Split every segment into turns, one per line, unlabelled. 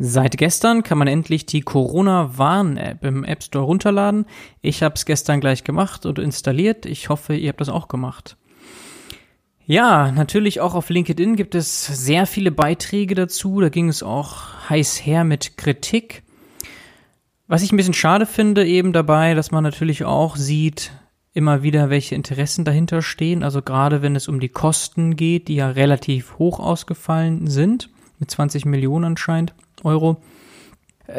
Seit gestern kann man endlich die Corona-Warn-App im App Store runterladen. Ich habe es gestern gleich gemacht und installiert. Ich hoffe, ihr habt das auch gemacht. Ja, natürlich auch auf LinkedIn gibt es sehr viele Beiträge dazu. Da ging es auch heiß her mit Kritik. Was ich ein bisschen schade finde eben dabei, dass man natürlich auch sieht, immer wieder, welche Interessen dahinter stehen. Also gerade wenn es um die Kosten geht, die ja relativ hoch ausgefallen sind, mit 20 Millionen anscheinend. Euro,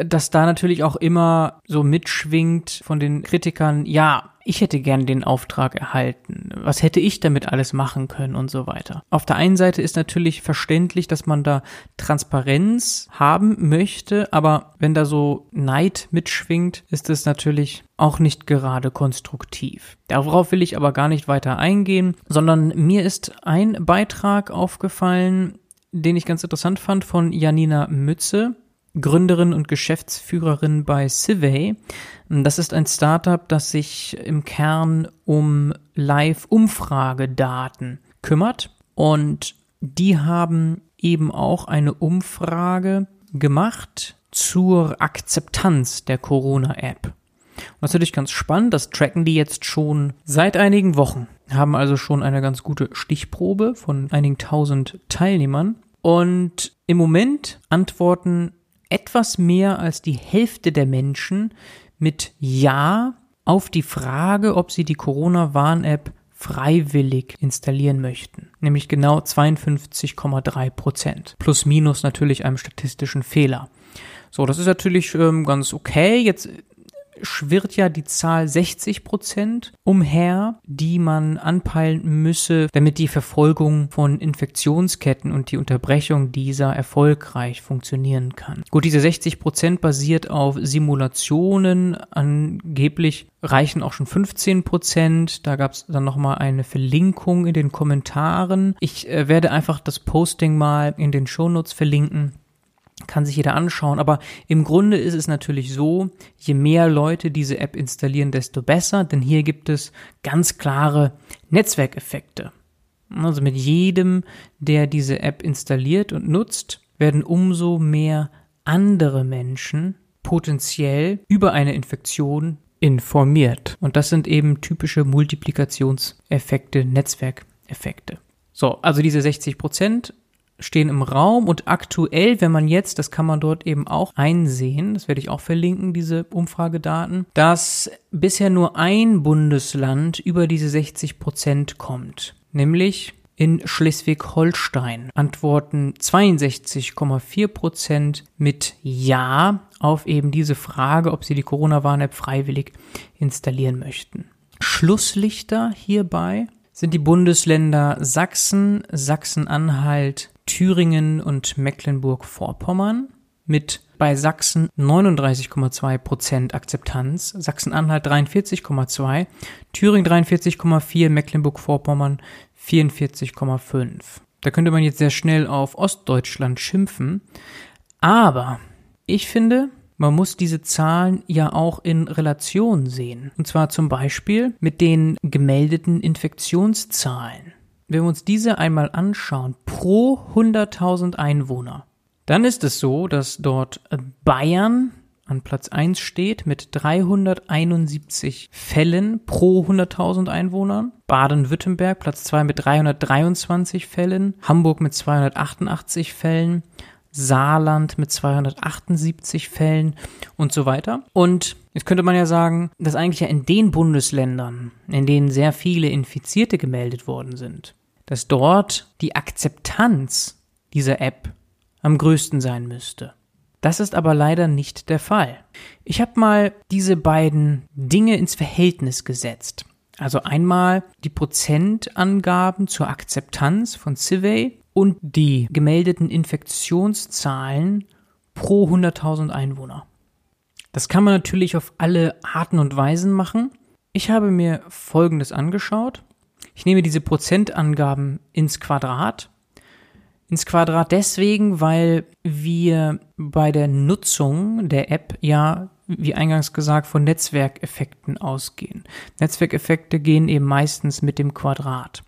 dass da natürlich auch immer so mitschwingt von den Kritikern, ja, ich hätte gern den Auftrag erhalten. Was hätte ich damit alles machen können und so weiter. Auf der einen Seite ist natürlich verständlich, dass man da Transparenz haben möchte, aber wenn da so Neid mitschwingt, ist es natürlich auch nicht gerade konstruktiv. Darauf will ich aber gar nicht weiter eingehen, sondern mir ist ein Beitrag aufgefallen, den ich ganz interessant fand, von Janina Mütze, Gründerin und Geschäftsführerin bei Civey. Das ist ein Startup, das sich im Kern um Live-Umfragedaten kümmert. Und die haben eben auch eine Umfrage gemacht zur Akzeptanz der Corona-App. Und das ist natürlich ganz spannend, das tracken die jetzt schon seit einigen Wochen, haben also schon eine ganz gute Stichprobe von einigen tausend Teilnehmern. Und im Moment antworten etwas mehr als die Hälfte der Menschen mit Ja auf die Frage, ob sie die Corona-Warn-App freiwillig installieren möchten. Nämlich genau 52,3 Prozent. Plus minus natürlich einem statistischen Fehler. So, das ist natürlich ähm, ganz okay. Jetzt schwirrt ja die Zahl 60 Prozent umher, die man anpeilen müsse, damit die Verfolgung von Infektionsketten und die Unterbrechung dieser erfolgreich funktionieren kann. Gut, diese 60 Prozent basiert auf Simulationen. Angeblich reichen auch schon 15 Prozent. Da gab es dann nochmal eine Verlinkung in den Kommentaren. Ich äh, werde einfach das Posting mal in den Shownotes verlinken kann sich jeder anschauen. Aber im Grunde ist es natürlich so, je mehr Leute diese App installieren, desto besser, denn hier gibt es ganz klare Netzwerkeffekte. Also mit jedem, der diese App installiert und nutzt, werden umso mehr andere Menschen potenziell über eine Infektion informiert. Und das sind eben typische Multiplikationseffekte, Netzwerkeffekte. So, also diese 60 Prozent stehen im Raum und aktuell, wenn man jetzt, das kann man dort eben auch einsehen, das werde ich auch verlinken, diese Umfragedaten, dass bisher nur ein Bundesland über diese 60 Prozent kommt, nämlich in Schleswig-Holstein antworten 62,4 Prozent mit Ja auf eben diese Frage, ob sie die Corona-Warn-App freiwillig installieren möchten. Schlusslichter hierbei sind die Bundesländer Sachsen, Sachsen-Anhalt, Thüringen und Mecklenburg-Vorpommern mit bei Sachsen 39,2 Prozent Akzeptanz, Sachsen-Anhalt 43,2, Thüringen 43,4, Mecklenburg-Vorpommern 44,5. Da könnte man jetzt sehr schnell auf Ostdeutschland schimpfen, aber ich finde, man muss diese Zahlen ja auch in Relation sehen. Und zwar zum Beispiel mit den gemeldeten Infektionszahlen. Wenn wir uns diese einmal anschauen, pro 100.000 Einwohner, dann ist es so, dass dort Bayern an Platz 1 steht mit 371 Fällen pro 100.000 Einwohnern, Baden-Württemberg Platz 2 mit 323 Fällen, Hamburg mit 288 Fällen, Saarland mit 278 Fällen und so weiter. Und jetzt könnte man ja sagen, dass eigentlich ja in den Bundesländern, in denen sehr viele Infizierte gemeldet worden sind, dass dort die Akzeptanz dieser App am größten sein müsste. Das ist aber leider nicht der Fall. Ich habe mal diese beiden Dinge ins Verhältnis gesetzt. Also einmal die Prozentangaben zur Akzeptanz von Civey und die gemeldeten Infektionszahlen pro 100.000 Einwohner. Das kann man natürlich auf alle Arten und Weisen machen. Ich habe mir Folgendes angeschaut. Ich nehme diese Prozentangaben ins Quadrat. Ins Quadrat deswegen, weil wir bei der Nutzung der App ja, wie eingangs gesagt, von Netzwerkeffekten ausgehen. Netzwerkeffekte gehen eben meistens mit dem Quadrat.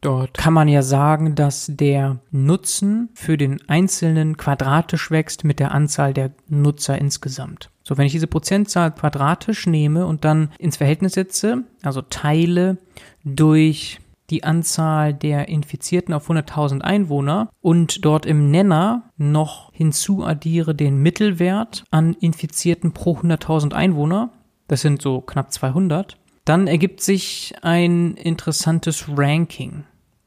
Dort kann man ja sagen, dass der Nutzen für den Einzelnen quadratisch wächst mit der Anzahl der Nutzer insgesamt. So, wenn ich diese Prozentzahl quadratisch nehme und dann ins Verhältnis setze, also teile durch die Anzahl der Infizierten auf 100.000 Einwohner und dort im Nenner noch hinzuaddiere den Mittelwert an Infizierten pro 100.000 Einwohner, das sind so knapp 200, dann ergibt sich ein interessantes Ranking.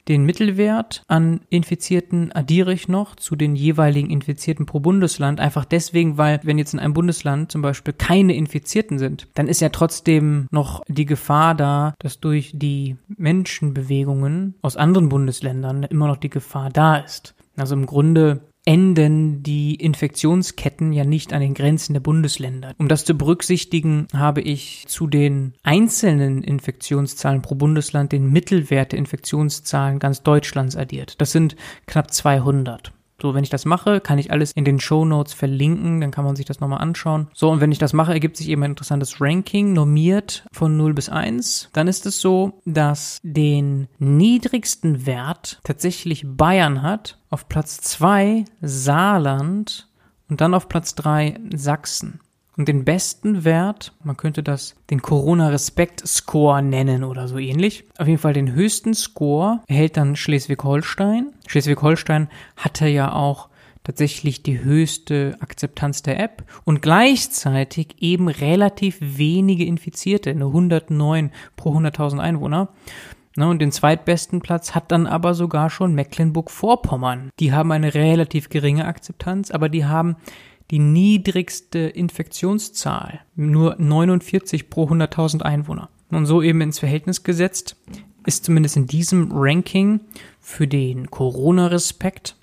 Den Mittelwert an Infizierten addiere ich noch zu den jeweiligen Infizierten pro Bundesland, einfach deswegen, weil wenn jetzt in einem Bundesland zum Beispiel keine Infizierten sind, dann ist ja trotzdem noch die Gefahr da, dass durch die Menschenbewegungen aus anderen Bundesländern immer noch die Gefahr da ist. Also im Grunde enden die Infektionsketten ja nicht an den Grenzen der Bundesländer. Um das zu berücksichtigen, habe ich zu den einzelnen Infektionszahlen pro Bundesland den Mittelwert der Infektionszahlen ganz Deutschlands addiert. Das sind knapp 200. So, wenn ich das mache, kann ich alles in den Show Notes verlinken, dann kann man sich das nochmal anschauen. So, und wenn ich das mache, ergibt sich eben ein interessantes Ranking, normiert von 0 bis 1. Dann ist es so, dass den niedrigsten Wert tatsächlich Bayern hat, auf Platz 2 Saarland und dann auf Platz 3 Sachsen. Und den besten Wert, man könnte das den Corona-Respekt-Score nennen oder so ähnlich. Auf jeden Fall den höchsten Score erhält dann Schleswig-Holstein. Schleswig-Holstein hatte ja auch tatsächlich die höchste Akzeptanz der App und gleichzeitig eben relativ wenige Infizierte, nur 109 pro 100.000 Einwohner. Ne, und den zweitbesten Platz hat dann aber sogar schon Mecklenburg-Vorpommern. Die haben eine relativ geringe Akzeptanz, aber die haben die niedrigste Infektionszahl, nur 49 pro 100.000 Einwohner. Und so eben ins Verhältnis gesetzt, ist zumindest in diesem Ranking für den Corona-Respekt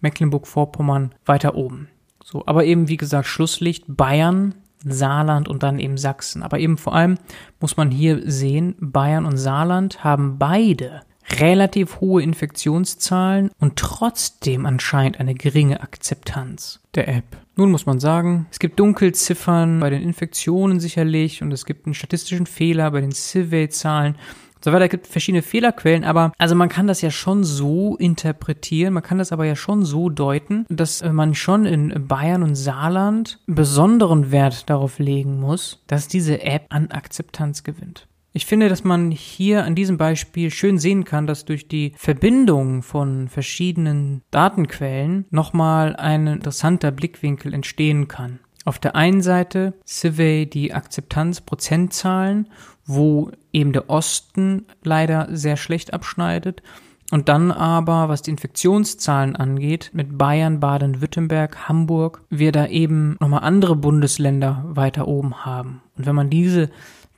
Mecklenburg-Vorpommern weiter oben. So, aber eben wie gesagt Schlusslicht Bayern, Saarland und dann eben Sachsen. Aber eben vor allem muss man hier sehen, Bayern und Saarland haben beide relativ hohe Infektionszahlen und trotzdem anscheinend eine geringe Akzeptanz der App. Nun muss man sagen, es gibt Dunkelziffern bei den Infektionen sicherlich und es gibt einen statistischen Fehler bei den Survey-Zahlen so weiter. Es gibt verschiedene Fehlerquellen, aber also man kann das ja schon so interpretieren, man kann das aber ja schon so deuten, dass man schon in Bayern und Saarland besonderen Wert darauf legen muss, dass diese App an Akzeptanz gewinnt. Ich finde, dass man hier an diesem Beispiel schön sehen kann, dass durch die Verbindung von verschiedenen Datenquellen nochmal ein interessanter Blickwinkel entstehen kann. Auf der einen Seite Survey die Akzeptanzprozentzahlen, wo eben der Osten leider sehr schlecht abschneidet. Und dann aber, was die Infektionszahlen angeht, mit Bayern, Baden-Württemberg, Hamburg, wir da eben nochmal andere Bundesländer weiter oben haben. Und wenn man diese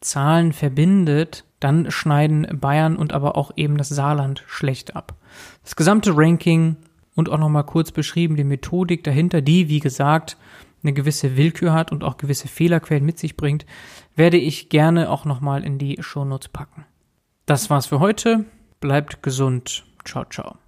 Zahlen verbindet, dann schneiden Bayern und aber auch eben das Saarland schlecht ab. Das gesamte Ranking und auch nochmal kurz beschrieben die Methodik dahinter, die, wie gesagt, eine gewisse Willkür hat und auch gewisse Fehlerquellen mit sich bringt, werde ich gerne auch nochmal in die Shownotes packen. Das war's für heute. Bleibt gesund. Ciao, ciao.